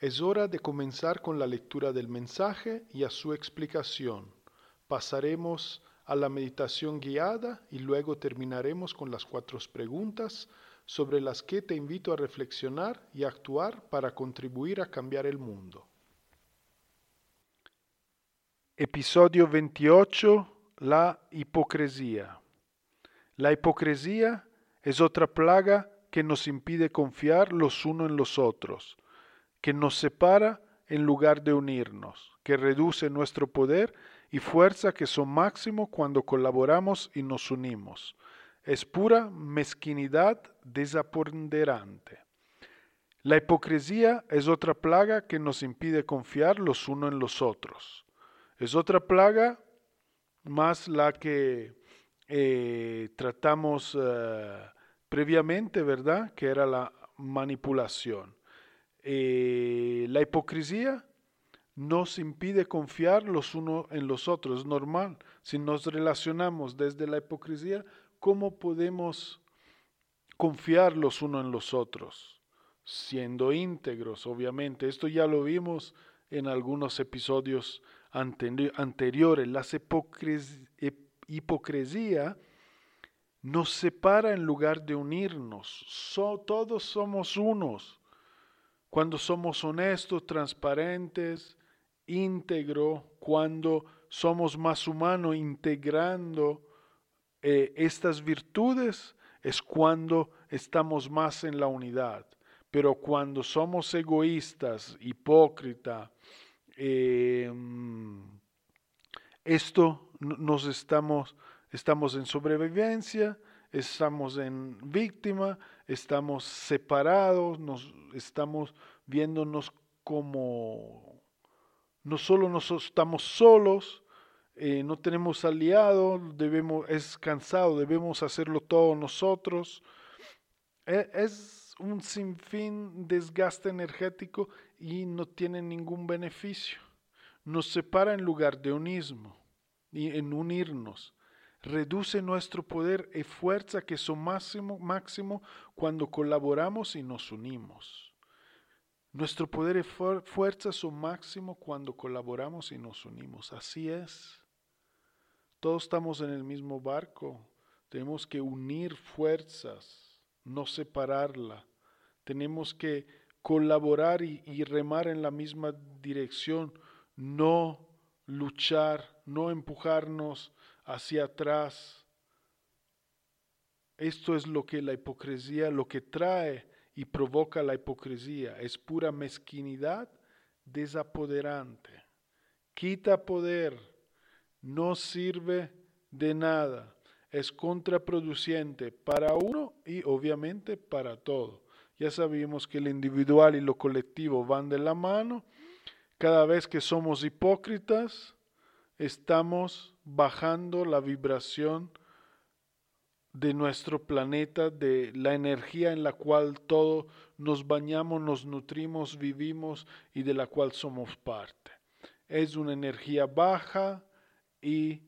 Es hora de comenzar con la lectura del mensaje y a su explicación. Pasaremos a la meditación guiada y luego terminaremos con las cuatro preguntas sobre las que te invito a reflexionar y actuar para contribuir a cambiar el mundo. Episodio 28. La hipocresía. La hipocresía es otra plaga que nos impide confiar los unos en los otros que nos separa en lugar de unirnos, que reduce nuestro poder y fuerza que son máximo cuando colaboramos y nos unimos. Es pura mezquinidad desaponderante. La hipocresía es otra plaga que nos impide confiar los unos en los otros. Es otra plaga más la que eh, tratamos eh, previamente, ¿verdad? Que era la manipulación. Eh, la hipocresía nos impide confiar los unos en los otros, es normal. Si nos relacionamos desde la hipocresía, ¿cómo podemos confiar los unos en los otros? Siendo íntegros, obviamente. Esto ya lo vimos en algunos episodios anteri anteriores. La hipocresía nos separa en lugar de unirnos. Todos somos unos cuando somos honestos, transparentes, íntegro, cuando somos más humanos, integrando eh, estas virtudes, es cuando estamos más en la unidad. Pero cuando somos egoístas, hipócritas, eh, esto nos estamos, estamos en sobrevivencia, estamos en víctima, estamos separados, nos estamos viéndonos como no solo nos estamos solos, eh, no tenemos aliados, debemos, es cansado, debemos hacerlo todos nosotros. E, es un sinfín desgaste energético y no tiene ningún beneficio. Nos separa en lugar de unismo y en unirnos reduce nuestro poder y fuerza que son máximo, máximo cuando colaboramos y nos unimos. Nuestro poder y fuerza son máximo cuando colaboramos y nos unimos. Así es. Todos estamos en el mismo barco. Tenemos que unir fuerzas, no separarla. Tenemos que colaborar y, y remar en la misma dirección, no luchar, no empujarnos hacia atrás. Esto es lo que la hipocresía, lo que trae y provoca la hipocresía, es pura mezquinidad desapoderante. Quita poder, no sirve de nada, es contraproducente para uno y obviamente para todo. Ya sabemos que el individual y lo colectivo van de la mano. Cada vez que somos hipócritas, estamos bajando la vibración de nuestro planeta, de la energía en la cual todos nos bañamos, nos nutrimos, vivimos y de la cual somos parte. es una energía baja y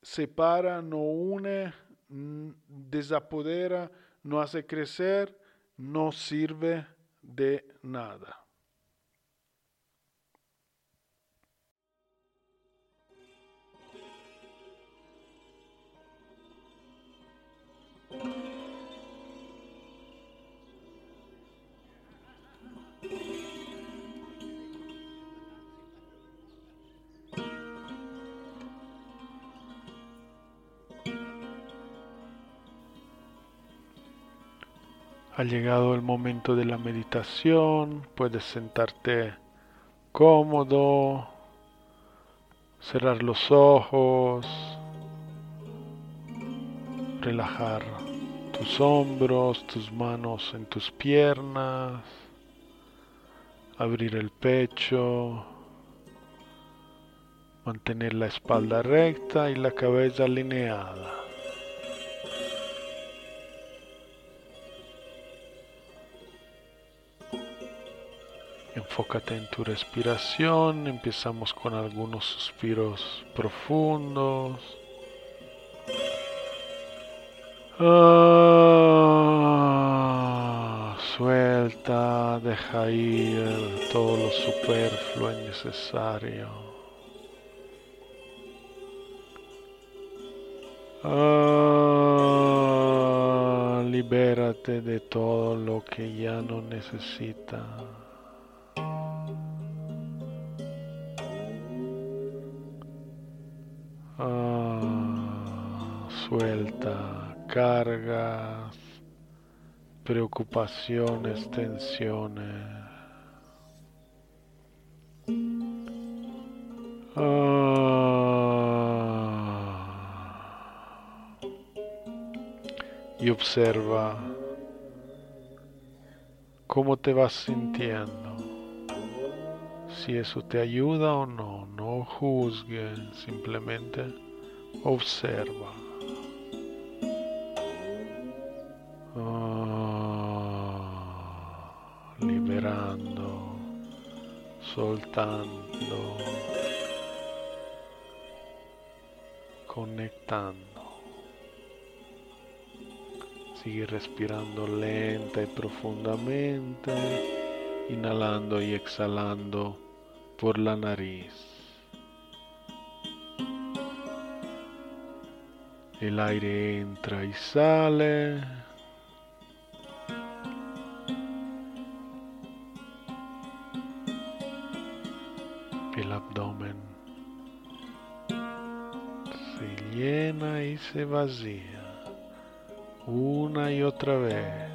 separa, no une, desapodera, no hace crecer, no sirve de nada. Ha llegado el momento de la meditación, puedes sentarte cómodo, cerrar los ojos, relajar tus hombros, tus manos en tus piernas, abrir el pecho, mantener la espalda recta y la cabeza alineada. Enfócate en tu respiración, empezamos con algunos suspiros profundos. Ah, suelta, deja ir todo lo superfluo y necesario. Ah, libérate de todo lo que ya no necesitas. Preocupaciones, tensiones. Ah, y observa cómo te vas sintiendo. Si eso te ayuda o no, no juzgue, simplemente observa. Respirando lenta y profundamente, inhalando y exhalando por la nariz. El aire entra y sale. El abdomen se llena y se vacía una y otra vez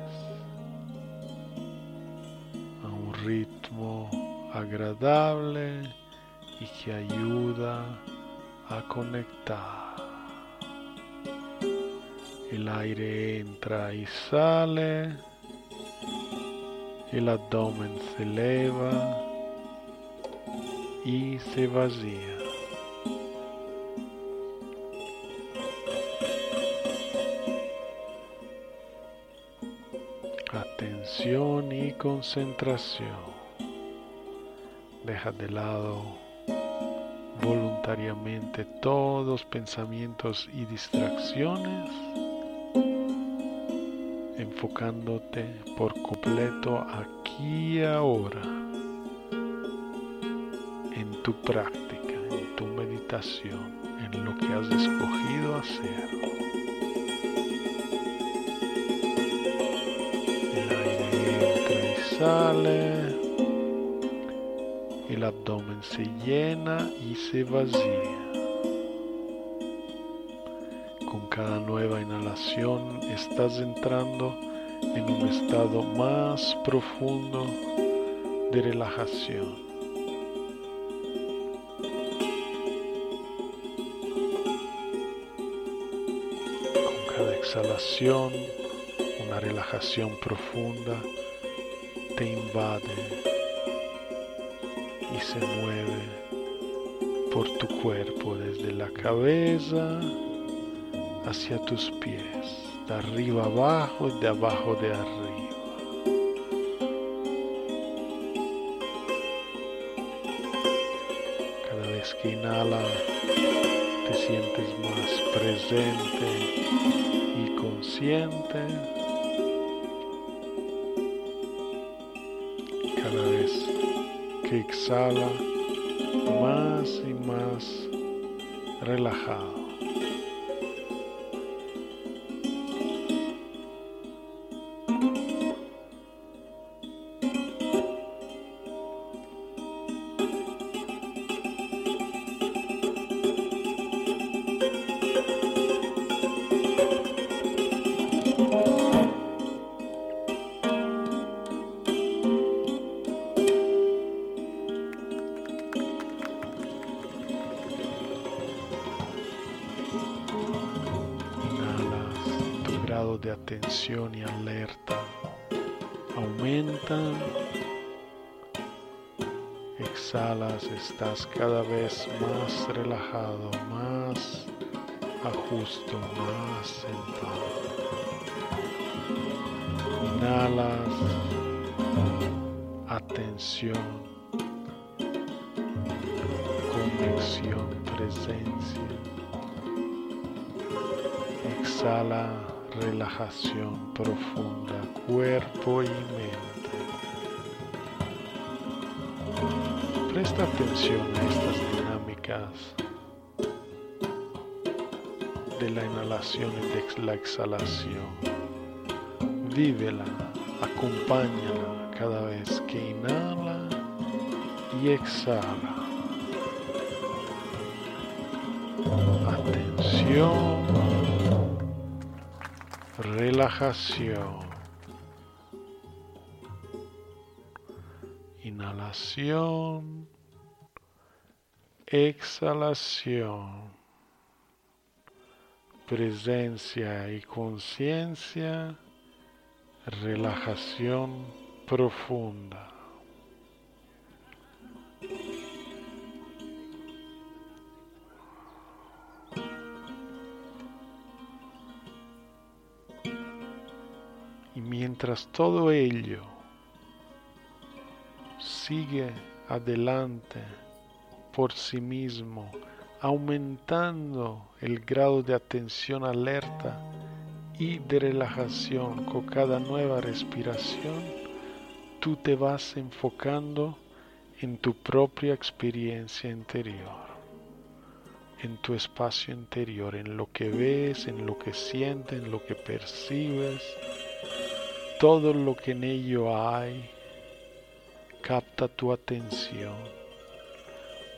a un ritmo agradable y que ayuda a conectar. El aire entra y sale, el abdomen se eleva y se vacía. Concentración. Deja de lado voluntariamente todos pensamientos y distracciones, enfocándote por completo aquí y ahora, en tu práctica, en tu meditación, en lo que has escogido hacer. Sale el abdomen se llena y se vacía. Con cada nueva inhalación estás entrando en un estado más profundo de relajación. Con cada exhalación, una relajación profunda te invade y se mueve por tu cuerpo desde la cabeza hacia tus pies, de arriba abajo y de abajo de arriba. vez que inhala, te sientes más presente y consciente. Exhala, más y más relajado. Y alerta aumentan. Exhalas, estás cada vez más relajado, más a justo, más sentado. Inhalas, atención, conexión, presencia. Exhala relajación profunda, cuerpo y mente. Presta atención a estas dinámicas de la inhalación y de la exhalación. Vívela, acompáñala cada vez que inhala y exhala. Atención relajación, inhalación, exhalación, presencia y conciencia, relajación profunda. Mientras todo ello sigue adelante por sí mismo, aumentando el grado de atención alerta y de relajación con cada nueva respiración, tú te vas enfocando en tu propia experiencia interior, en tu espacio interior, en lo que ves, en lo que sientes, en lo que percibes, todo lo que en ello hay capta tu atención.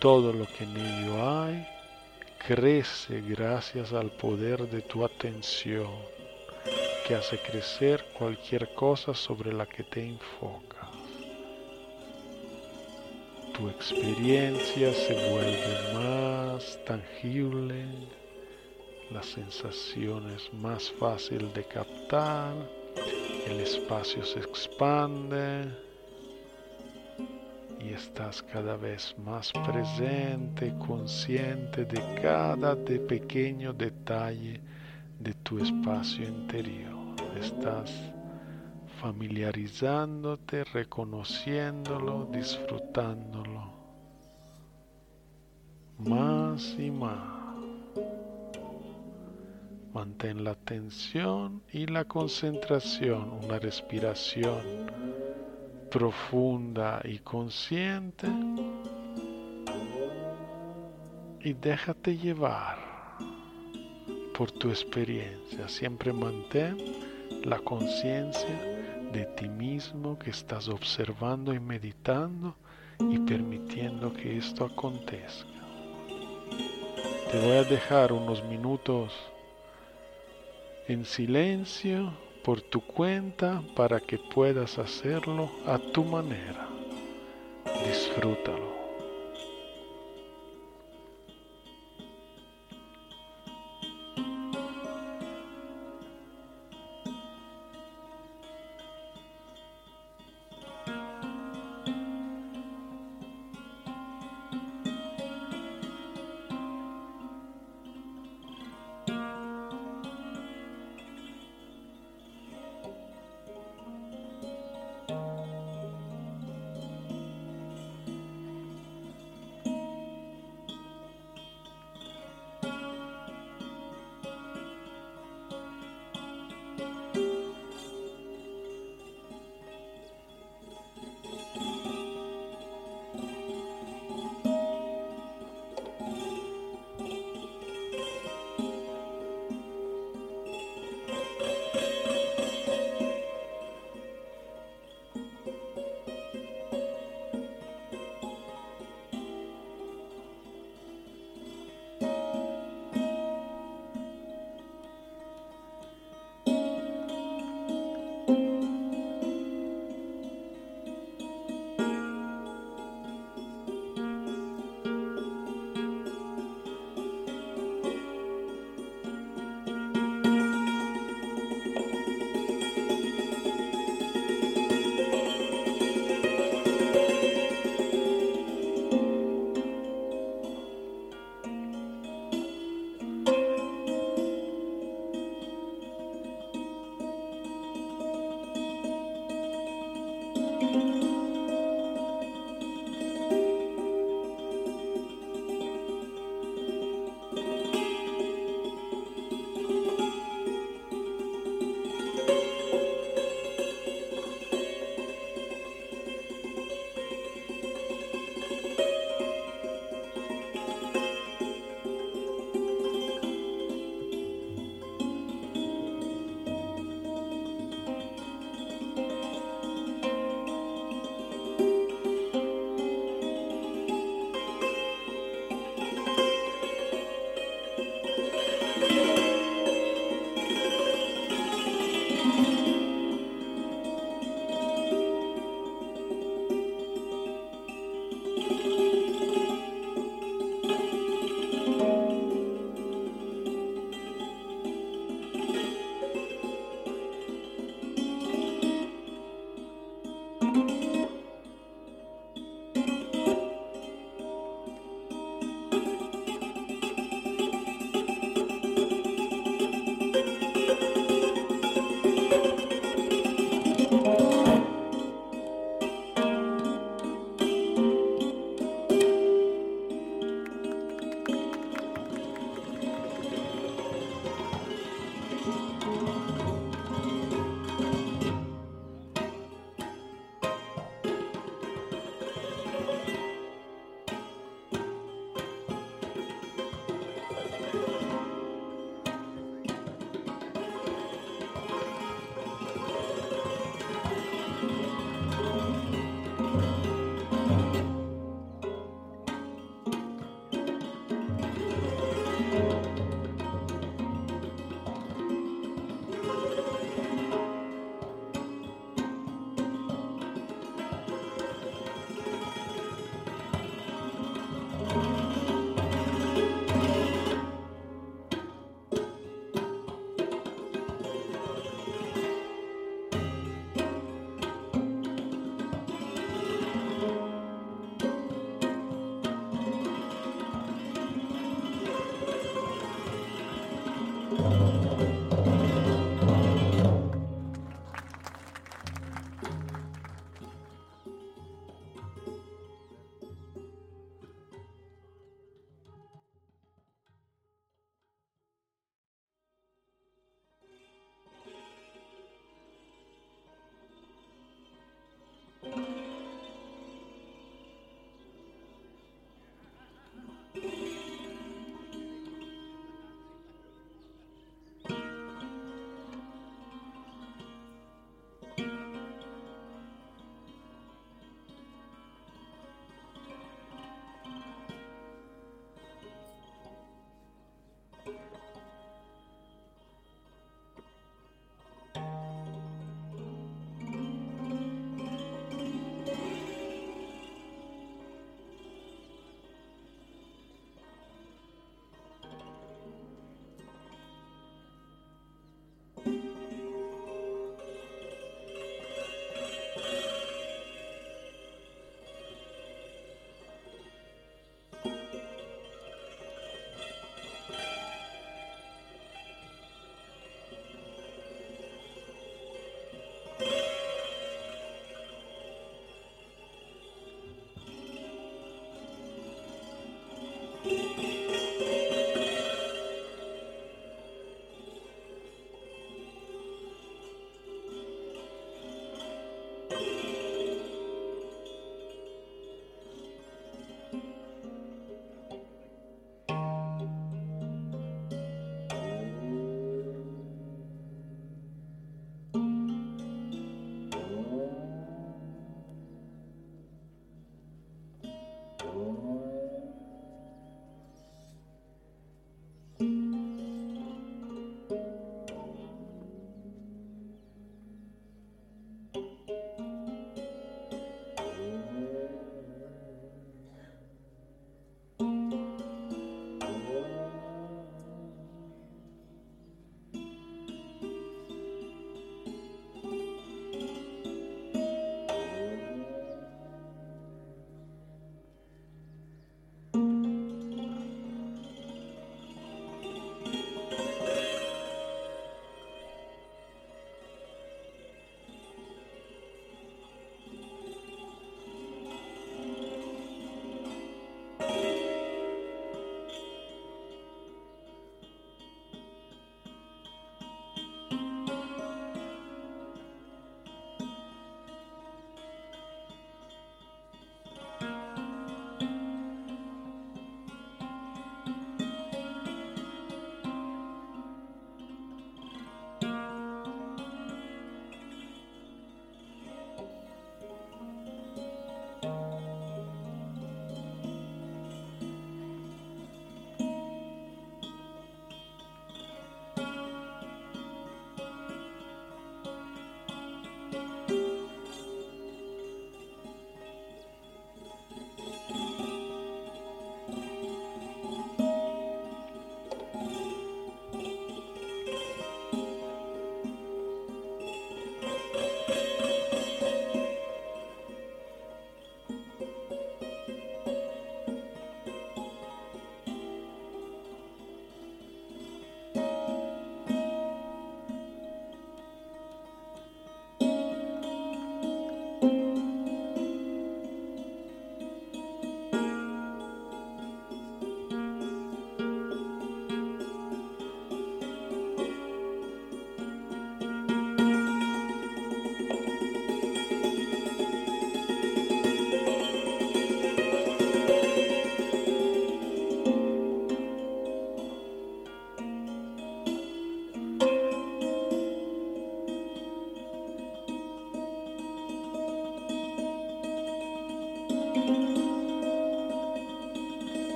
Todo lo que en ello hay crece gracias al poder de tu atención que hace crecer cualquier cosa sobre la que te enfocas. Tu experiencia se vuelve más tangible, la sensación es más fácil de captar el espacio se expande y estás cada vez más presente, consciente de cada de pequeño detalle de tu espacio interior. Estás familiarizándote, reconociéndolo, disfrutándolo más y más. Mantén la atención y la concentración, una respiración profunda y consciente. Y déjate llevar por tu experiencia. Siempre mantén la conciencia de ti mismo que estás observando y meditando y permitiendo que esto acontezca. Te voy a dejar unos minutos en silencio por tu cuenta para que puedas hacerlo a tu manera. Disfrútalo.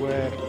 Muévete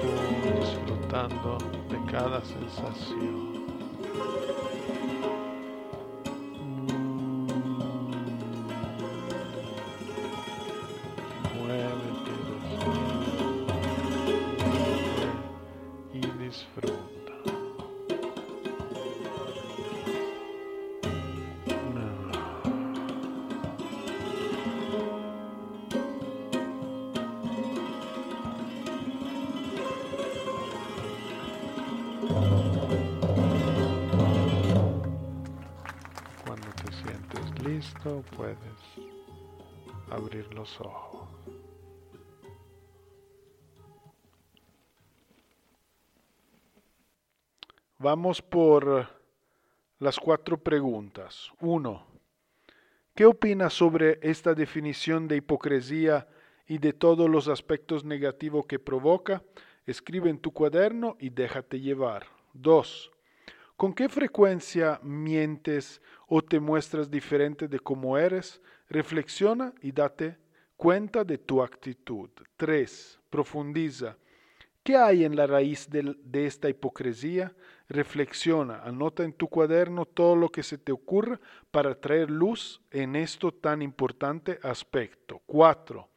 Vamos por las cuatro preguntas. Uno, ¿qué opinas sobre esta definición de hipocresía y de todos los aspectos negativos que provoca? Escribe en tu cuaderno y déjate llevar. Dos, ¿con qué frecuencia mientes o te muestras diferente de cómo eres? Reflexiona y date cuenta de tu actitud. Tres, profundiza. ¿Qué hay en la raíz de, de, esta hipocresía? Reflexiona, anota en tu cuaderno todo lo que se te ocurra para traer luz en esto tan importante aspecto. 4.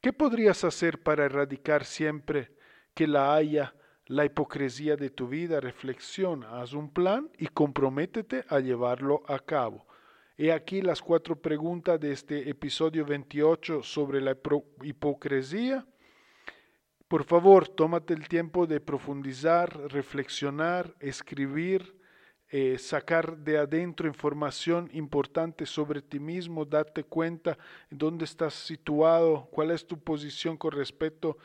¿Qué podrías hacer para erradicar siempre que la haya la hipocresía de tu vida? Reflexiona, haz un plan y comprométete a llevarlo a cabo. He aquí las cuatro preguntas de este episodio 28 sobre la hipocresía por favor, tómate el tiempo de profundizar, reflexionar, escribir, eh, sacar de adentro información importante sobre ti mismo, date cuenta dónde estás situado, cuál es tu posición con respecto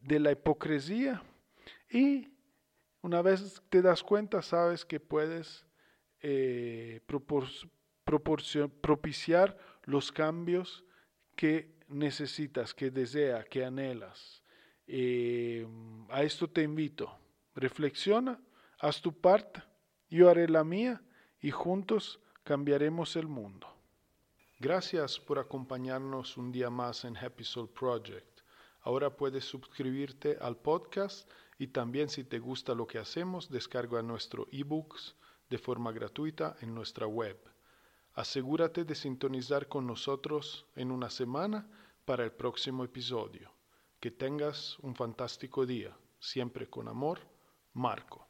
de la hipocresía. Y una vez te das cuenta, sabes que puedes eh, propiciar los cambios que necesitas, que deseas, que anhelas. Eh, a esto te invito. Reflexiona, haz tu parte, yo haré la mía y juntos cambiaremos el mundo. Gracias por acompañarnos un día más en Happy Soul Project. Ahora puedes suscribirte al podcast y también si te gusta lo que hacemos, descarga nuestro ebooks de forma gratuita en nuestra web. Asegúrate de sintonizar con nosotros en una semana para el próximo episodio. Que tengas un fantástico día. Siempre con amor, Marco.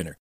winner.